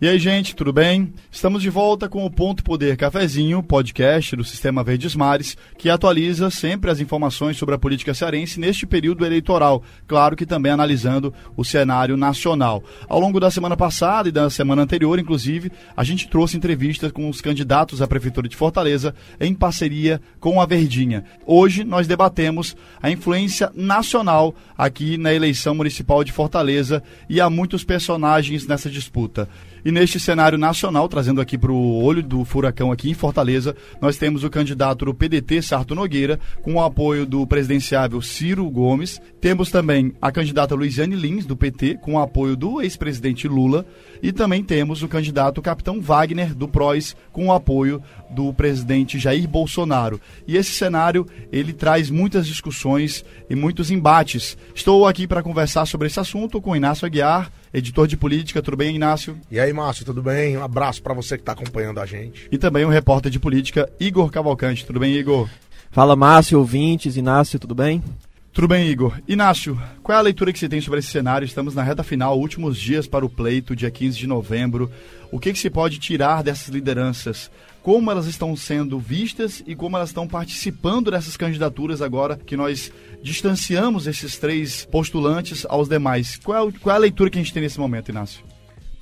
E aí, gente, tudo bem? Estamos de volta com o Ponto Poder Cafezinho, podcast do Sistema Verdes Mares, que atualiza sempre as informações sobre a política cearense neste período eleitoral, claro que também analisando o cenário nacional. Ao longo da semana passada e da semana anterior, inclusive, a gente trouxe entrevistas com os candidatos à Prefeitura de Fortaleza em parceria com a Verdinha. Hoje nós debatemos a influência nacional aqui na eleição municipal de Fortaleza e há muitos personagens nessa disputa. E neste cenário nacional, trazendo aqui para o olho do furacão aqui em Fortaleza, nós temos o candidato do PDT, Sarto Nogueira, com o apoio do presidenciável Ciro Gomes. Temos também a candidata Luiziane Lins, do PT, com o apoio do ex-presidente Lula. E também temos o candidato Capitão Wagner, do PROS, com o apoio do presidente Jair Bolsonaro. E esse cenário, ele traz muitas discussões e muitos embates. Estou aqui para conversar sobre esse assunto com Inácio Aguiar, editor de política. Tudo bem, Inácio? E aí, Márcio, tudo bem? Um abraço para você que está acompanhando a gente. E também o repórter de política, Igor Cavalcante. Tudo bem, Igor? Fala, Márcio, ouvintes, Inácio, tudo bem? Tudo bem, Igor. Inácio, qual é a leitura que você tem sobre esse cenário? Estamos na reta final, últimos dias para o pleito, dia 15 de novembro. O que, que se pode tirar dessas lideranças? Como elas estão sendo vistas e como elas estão participando dessas candidaturas agora que nós distanciamos esses três postulantes aos demais? Qual é, qual é a leitura que a gente tem nesse momento, Inácio?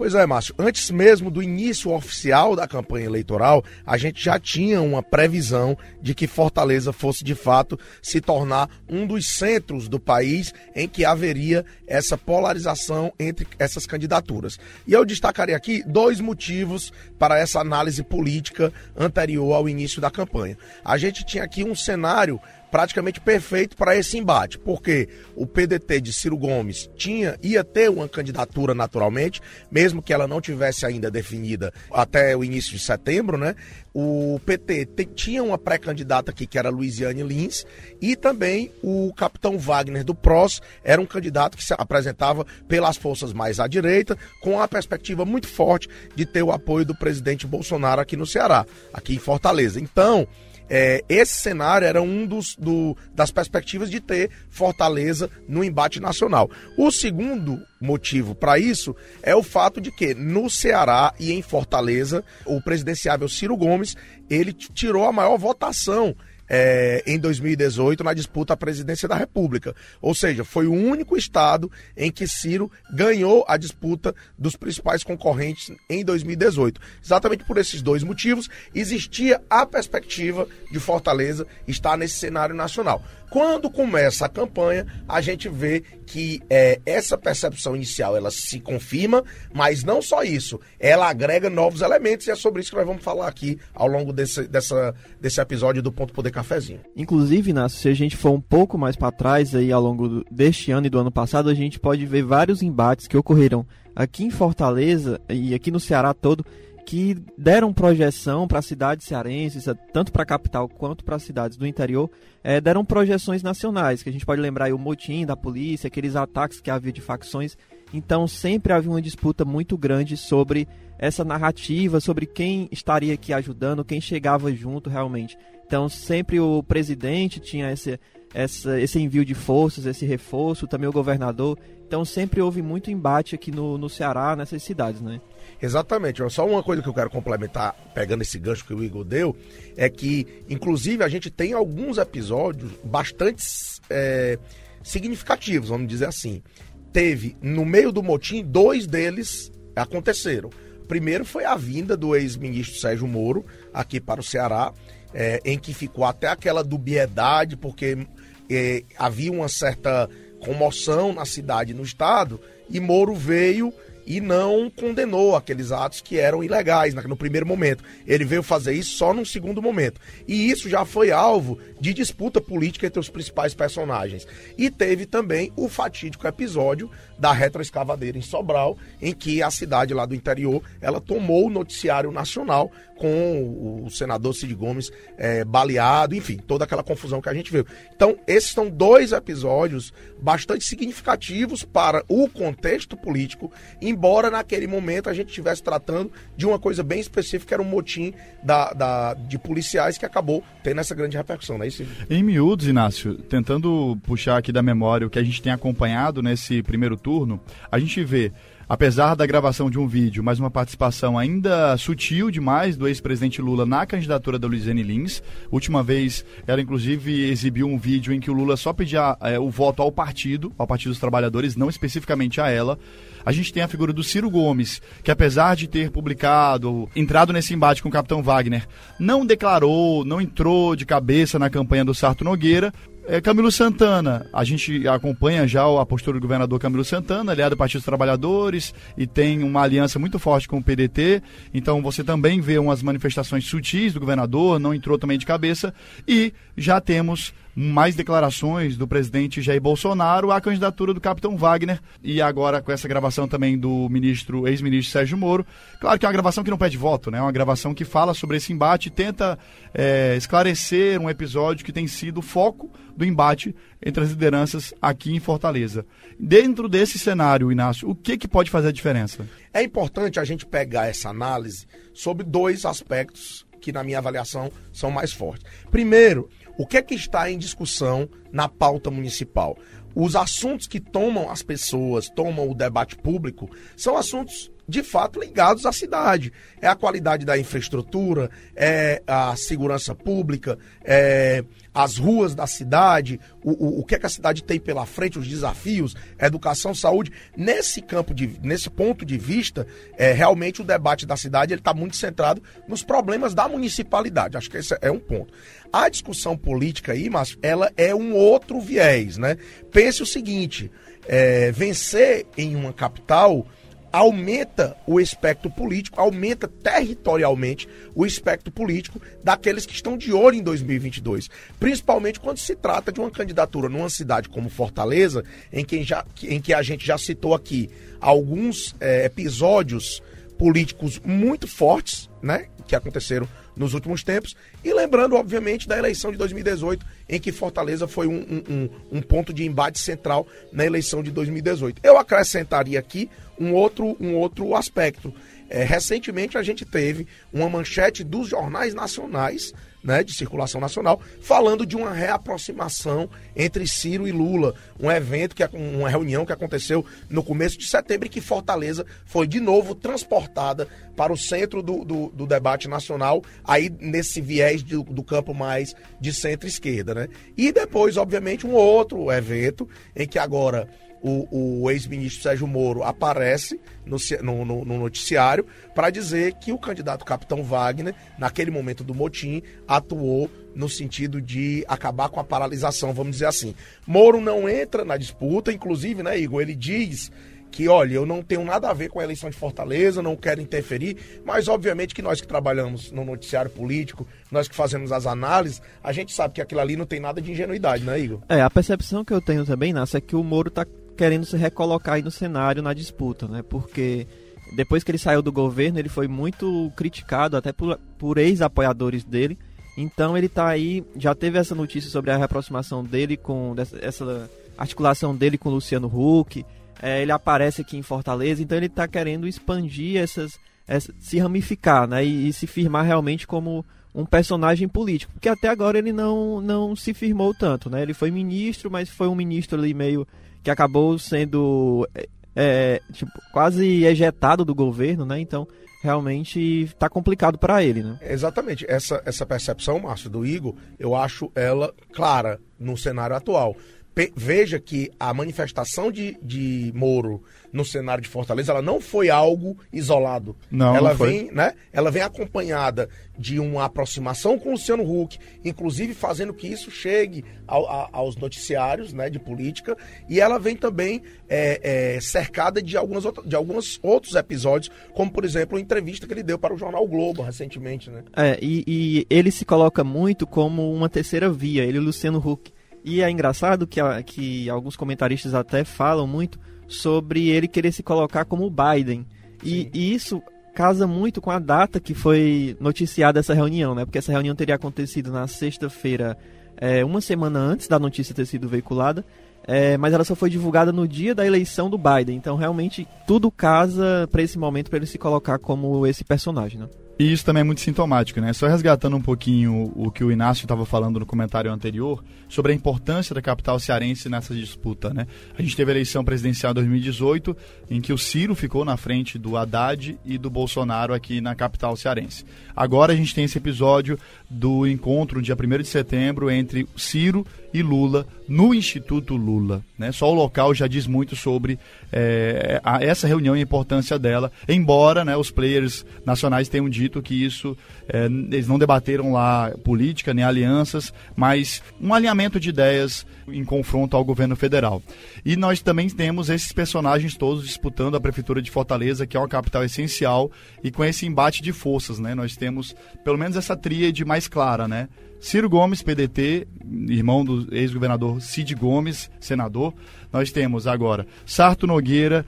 Pois é, Márcio. Antes mesmo do início oficial da campanha eleitoral, a gente já tinha uma previsão de que Fortaleza fosse de fato se tornar um dos centros do país em que haveria essa polarização entre essas candidaturas. E eu destacarei aqui dois motivos para essa análise política anterior ao início da campanha. A gente tinha aqui um cenário praticamente perfeito para esse embate, porque o PDT de Ciro Gomes tinha ia ter uma candidatura naturalmente, mesmo que ela não tivesse ainda definida até o início de setembro, né? O PT tinha uma pré-candidata aqui que era Luiziane Lins e também o capitão Wagner do PROS era um candidato que se apresentava pelas forças mais à direita, com a perspectiva muito forte de ter o apoio do presidente Bolsonaro aqui no Ceará, aqui em Fortaleza. Então, é, esse cenário era um dos do, das perspectivas de ter Fortaleza no embate nacional. O segundo motivo para isso é o fato de que no Ceará e em Fortaleza, o presidenciável Ciro Gomes, ele tirou a maior votação é, em 2018 na disputa à presidência da República. Ou seja, foi o único estado em que Ciro ganhou a disputa dos principais concorrentes em 2018. Exatamente por esses dois motivos, existia a perspectiva de Fortaleza estar nesse cenário nacional. Quando começa a campanha, a gente vê que é, essa percepção inicial ela se confirma, mas não só isso, ela agrega novos elementos e é sobre isso que nós vamos falar aqui ao longo desse, dessa, desse episódio do Ponto Poder Cafezinho. Inclusive, Inácio, se a gente for um pouco mais para trás aí ao longo deste ano e do ano passado, a gente pode ver vários embates que ocorreram aqui em Fortaleza e aqui no Ceará todo que deram projeção para cidades cearenses, tanto para a capital quanto para as cidades do interior, é, deram projeções nacionais, que a gente pode lembrar aí, o motim da polícia, aqueles ataques que havia de facções. Então sempre havia uma disputa muito grande sobre essa narrativa, sobre quem estaria aqui ajudando, quem chegava junto realmente. Então sempre o presidente tinha esse, essa, esse envio de forças, esse reforço, também o governador. Então sempre houve muito embate aqui no, no Ceará, nessas cidades, né? Exatamente. Só uma coisa que eu quero complementar, pegando esse gancho que o Igor deu, é que, inclusive, a gente tem alguns episódios bastante é, significativos, vamos dizer assim. Teve, no meio do motim, dois deles aconteceram. Primeiro foi a vinda do ex-ministro Sérgio Moro aqui para o Ceará, é, em que ficou até aquela dubiedade, porque é, havia uma certa comoção na cidade e no estado, e Moro veio e não condenou aqueles atos que eram ilegais no primeiro momento. Ele veio fazer isso só num segundo momento. E isso já foi alvo de disputa política entre os principais personagens. E teve também o fatídico episódio da retroescavadeira em Sobral, em que a cidade lá do interior, ela tomou o noticiário nacional com o, senador Cid Gomes é, baleado, enfim, toda aquela confusão que a gente viu. Então, esses são dois episódios bastante significativos para o contexto político, embora naquele momento a gente estivesse tratando de uma coisa bem específica, que era um motim da, da, de policiais que acabou tendo essa grande repercussão, é? Em miúdos, Inácio, tentando puxar aqui da memória o que a gente tem acompanhado nesse primeiro turno, a gente vê apesar da gravação de um vídeo, mas uma participação ainda sutil demais do ex-presidente Lula na candidatura da Luiziane Lins. Última vez, ela inclusive exibiu um vídeo em que o Lula só pedia é, o voto ao partido, ao Partido dos Trabalhadores, não especificamente a ela. A gente tem a figura do Ciro Gomes, que apesar de ter publicado, entrado nesse embate com o capitão Wagner, não declarou, não entrou de cabeça na campanha do Sarto Nogueira, é, Camilo Santana, a gente acompanha já a postura do governador Camilo Santana, aliado ao Partido dos Trabalhadores e tem uma aliança muito forte com o PDT. Então você também vê umas manifestações sutis do governador, não entrou também de cabeça. E já temos mais declarações do presidente Jair Bolsonaro à candidatura do capitão Wagner e agora com essa gravação também do ministro, ex-ministro Sérgio Moro. Claro que é uma gravação que não pede voto, né? É uma gravação que fala sobre esse embate e tenta é, esclarecer um episódio que tem sido foco do embate entre as lideranças aqui em Fortaleza. Dentro desse cenário, Inácio, o que, que pode fazer a diferença? É importante a gente pegar essa análise sobre dois aspectos que, na minha avaliação, são mais fortes. Primeiro, o que é que está em discussão na pauta municipal? Os assuntos que tomam as pessoas, tomam o debate público, são assuntos de fato ligados à cidade. É a qualidade da infraestrutura, é a segurança pública, é as ruas da cidade, o, o, o que, é que a cidade tem pela frente, os desafios, educação, saúde. Nesse campo de, nesse ponto de vista, é, realmente o debate da cidade está muito centrado nos problemas da municipalidade. Acho que esse é um ponto. A discussão política aí, mas ela é um outro viés, né? Pense o seguinte: é, vencer em uma capital aumenta o espectro político, aumenta territorialmente o espectro político daqueles que estão de olho em 2022. Principalmente quando se trata de uma candidatura numa cidade como Fortaleza, em que, já, em que a gente já citou aqui alguns é, episódios políticos muito fortes, né? Que aconteceram nos últimos tempos. E lembrando, obviamente, da eleição de 2018, em que Fortaleza foi um, um, um, ponto de embate central na eleição de 2018. Eu acrescentaria aqui um outro, um outro aspecto. É, recentemente a gente teve uma manchete dos jornais nacionais né, de circulação nacional, falando de uma reaproximação entre Ciro e Lula, um evento, que uma reunião que aconteceu no começo de setembro e que Fortaleza foi de novo transportada para o centro do, do, do debate nacional, aí nesse viés do, do campo mais de centro-esquerda. Né? E depois, obviamente, um outro evento em que agora o, o ex-ministro Sérgio Moro aparece no, no, no noticiário para dizer que o candidato capitão Wagner, naquele momento do motim, atuou no sentido de acabar com a paralisação, vamos dizer assim. Moro não entra na disputa, inclusive, né, Igor? Ele diz que, olha, eu não tenho nada a ver com a eleição de Fortaleza, não quero interferir, mas obviamente que nós que trabalhamos no noticiário político, nós que fazemos as análises, a gente sabe que aquilo ali não tem nada de ingenuidade, né, Igor? É, a percepção que eu tenho também, Nassi, é que o Moro está querendo se recolocar aí no cenário, na disputa, né? Porque depois que ele saiu do governo, ele foi muito criticado até por, por ex-apoiadores dele. Então ele tá aí, já teve essa notícia sobre a reaproximação dele com essa articulação dele com Luciano Huck. É, ele aparece aqui em Fortaleza, então ele está querendo expandir essas, essa, se ramificar, né? E, e, se firmar realmente como um personagem político, porque até agora ele não, não se firmou tanto, né? Ele foi ministro, mas foi um ministro ali meio que acabou sendo é, é, tipo, quase ejetado do governo, né? Então, realmente está complicado para ele, né? Exatamente. Essa, essa percepção, Márcio, do Igor, eu acho ela clara no cenário atual veja que a manifestação de, de Moro no cenário de Fortaleza ela não foi algo isolado. Não, ela não foi. vem, né? Ela vem acompanhada de uma aproximação com o Luciano Huck, inclusive fazendo que isso chegue ao, a, aos noticiários, né, de política, e ela vem também é, é, cercada de algumas de alguns outros episódios, como por exemplo a entrevista que ele deu para o jornal Globo recentemente, né? É, e, e ele se coloca muito como uma terceira via, ele e o Luciano Huck e é engraçado que, que alguns comentaristas até falam muito sobre ele querer se colocar como Biden. E, e, isso casa muito com a data que foi noticiada essa reunião, né? Porque essa reunião teria acontecido na sexta-feira, é, uma semana antes da notícia ter sido veiculada. É, mas ela só foi divulgada no dia da eleição do Biden. Então, realmente, tudo casa para esse momento, para ele se colocar como esse personagem. Né? E isso também é muito sintomático, né? Só resgatando um pouquinho o que o Inácio estava falando no comentário anterior sobre a importância da capital cearense nessa disputa, né? A gente teve a eleição presidencial em 2018, em que o Ciro ficou na frente do Haddad e do Bolsonaro aqui na capital cearense. Agora a gente tem esse episódio do encontro, dia 1 de setembro, entre Ciro e Lula no Instituto Lula. Né? Só o local já diz muito sobre é, a, essa reunião e a importância dela, embora né, os players nacionais tenham dito que isso, é, eles não debateram lá política nem alianças, mas um alinhamento de ideias em confronto ao governo federal. E nós também temos esses personagens todos disputando a prefeitura de Fortaleza, que é uma capital essencial, e com esse embate de forças, né? Nós temos pelo menos essa tríade mais clara, né? Ciro Gomes, PDT, irmão do ex-governador Cid Gomes, senador. Nós temos agora Sarto Nogueira,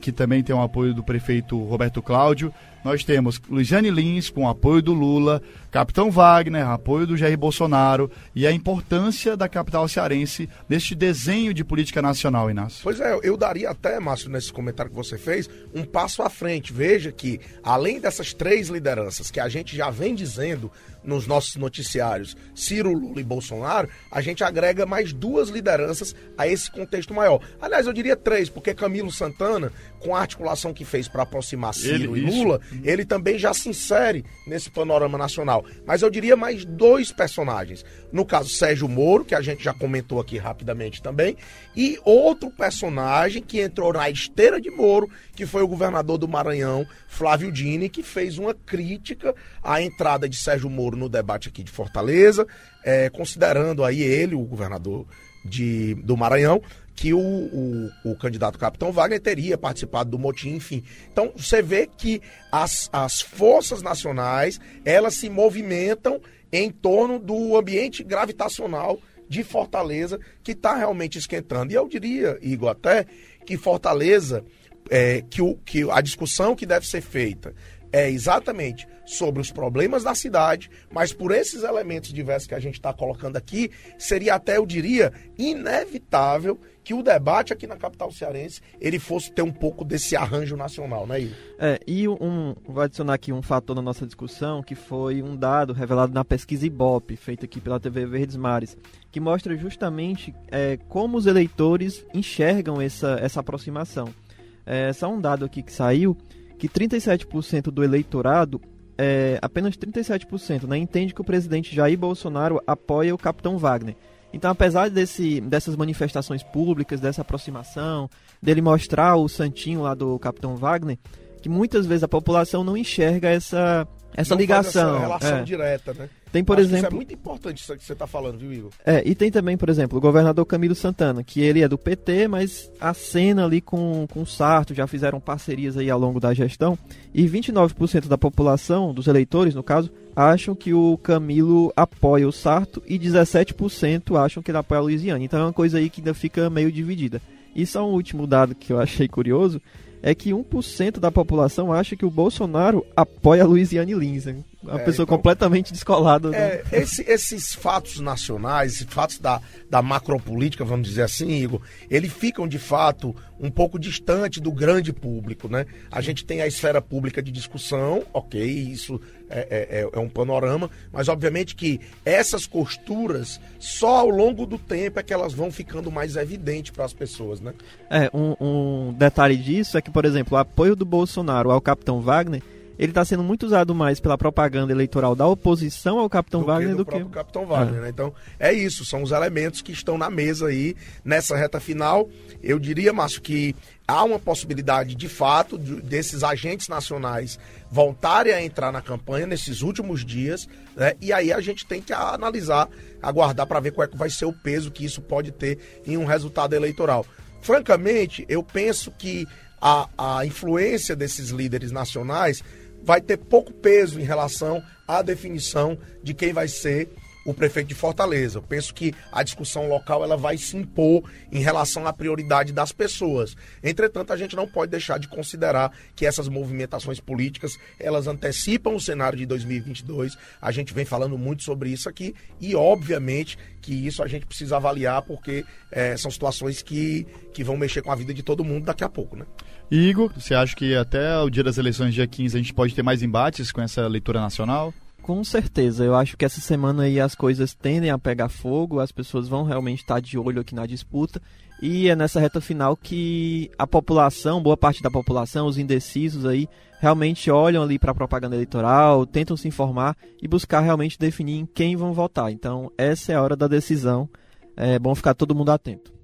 que também tem o apoio do prefeito Roberto Cláudio. Nós temos Luiziane Lins, com apoio do Lula, Capitão Wagner, apoio do Jair Bolsonaro, e a importância da capital cearense neste desenho de política nacional, Inácio. Pois é, eu daria até, Márcio, nesse comentário que você fez, um passo à frente. Veja que, além dessas três lideranças que a gente já vem dizendo nos nossos noticiários, Ciro, Lula e Bolsonaro, a gente agrega mais duas lideranças a esse contexto maior. Aliás, eu diria três, porque Camilo Santana, com a articulação que fez para aproximar Ciro ele, e Lula, isso. ele também já se insere nesse panorama nacional. Mas eu diria mais dois personagens. No caso, Sérgio Moro, que a gente já comentou aqui rapidamente também, e outro personagem que entrou na esteira de Moro, que foi o governador do Maranhão, Flávio Dini, que fez uma crítica à entrada de Sérgio Moro no debate aqui de Fortaleza, é, considerando aí ele, o governador de, do Maranhão, que o, o, o, candidato Capitão Wagner teria participado do motim, enfim. Então, você vê que as, as forças nacionais, elas se movimentam em torno do ambiente gravitacional de Fortaleza, que está realmente esquentando. E eu diria, Igor, até que Fortaleza, é, que, o, que a discussão que deve ser feita é exatamente sobre os problemas da cidade, mas por esses elementos diversos que a gente está colocando aqui, seria até, eu diria, inevitável que o debate aqui na capital cearense ele fosse ter um pouco desse arranjo nacional, né, Igor? É, e um, vou adicionar aqui um fator na nossa discussão, que foi um dado revelado na pesquisa Ibope, feita aqui pela TV Verdes Mares, que mostra justamente é, como os eleitores enxergam essa, essa aproximação. É, só um dado aqui que saiu, que 37% do eleitorado é, apenas 37%, né, entende que o presidente Jair Bolsonaro apoia o capitão Wagner. Então, apesar desse, dessas manifestações públicas, dessa aproximação, dele mostrar o santinho lá do capitão Wagner, que muitas vezes a população não enxerga essa, essa não ligação. essa relação é. direta, né? Tem, por Acho exemplo. Isso é muito importante isso que você está falando, viu, Igor? É, e tem também, por exemplo, o governador Camilo Santana, que ele é do PT, mas acena ali com, com o Sarto, já fizeram parcerias aí ao longo da gestão. E 29% da população, dos eleitores no caso, acham que o Camilo apoia o Sarto e 17% acham que ele apoia a Luiziane. Então é uma coisa aí que ainda fica meio dividida. E só um último dado que eu achei curioso é que 1% da população acha que o Bolsonaro apoia a Luiziane Lins. Uma é, pessoa então, completamente descolada. É, esse, esses fatos nacionais, esses fatos da, da macropolítica, vamos dizer assim, Igor, eles ficam de fato um pouco distante do grande público, né? A gente tem a esfera pública de discussão, ok, isso é, é, é, é um panorama, mas obviamente que essas costuras, só ao longo do tempo é que elas vão ficando mais evidentes para as pessoas, né? É, um, um detalhe disso é que, por exemplo, o apoio do Bolsonaro ao capitão Wagner ele está sendo muito usado mais pela propaganda eleitoral da oposição ao Capitão do Wagner que do, do que Capitão Wagner. É. Né? Então é isso, são os elementos que estão na mesa aí nessa reta final. Eu diria, Márcio, que há uma possibilidade de fato de, desses agentes nacionais voltarem a entrar na campanha nesses últimos dias, né? e aí a gente tem que analisar, aguardar para ver qual é que vai ser o peso que isso pode ter em um resultado eleitoral. Francamente, eu penso que a, a influência desses líderes nacionais vai ter pouco peso em relação à definição de quem vai ser o prefeito de Fortaleza. Eu penso que a discussão local ela vai se impor em relação à prioridade das pessoas. Entretanto, a gente não pode deixar de considerar que essas movimentações políticas elas antecipam o cenário de 2022. A gente vem falando muito sobre isso aqui e, obviamente, que isso a gente precisa avaliar porque é, são situações que, que vão mexer com a vida de todo mundo daqui a pouco, né? Igor, você acha que até o dia das eleições, dia 15, a gente pode ter mais embates com essa leitura nacional? Com certeza, eu acho que essa semana aí as coisas tendem a pegar fogo, as pessoas vão realmente estar de olho aqui na disputa e é nessa reta final que a população, boa parte da população, os indecisos aí, realmente olham ali para a propaganda eleitoral, tentam se informar e buscar realmente definir em quem vão votar. Então, essa é a hora da decisão. É bom ficar todo mundo atento.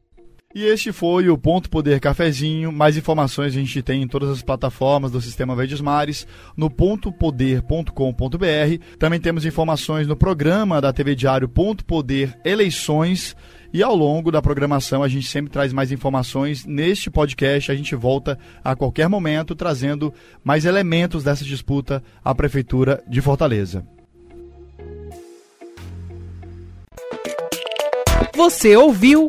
E este foi o Ponto Poder Cafezinho. Mais informações a gente tem em todas as plataformas do Sistema Verdes Mares, no pontopoder.com.br. Também temos informações no programa da TV Diário Ponto Poder Eleições. E ao longo da programação a gente sempre traz mais informações. Neste podcast a gente volta a qualquer momento trazendo mais elementos dessa disputa à Prefeitura de Fortaleza. Você ouviu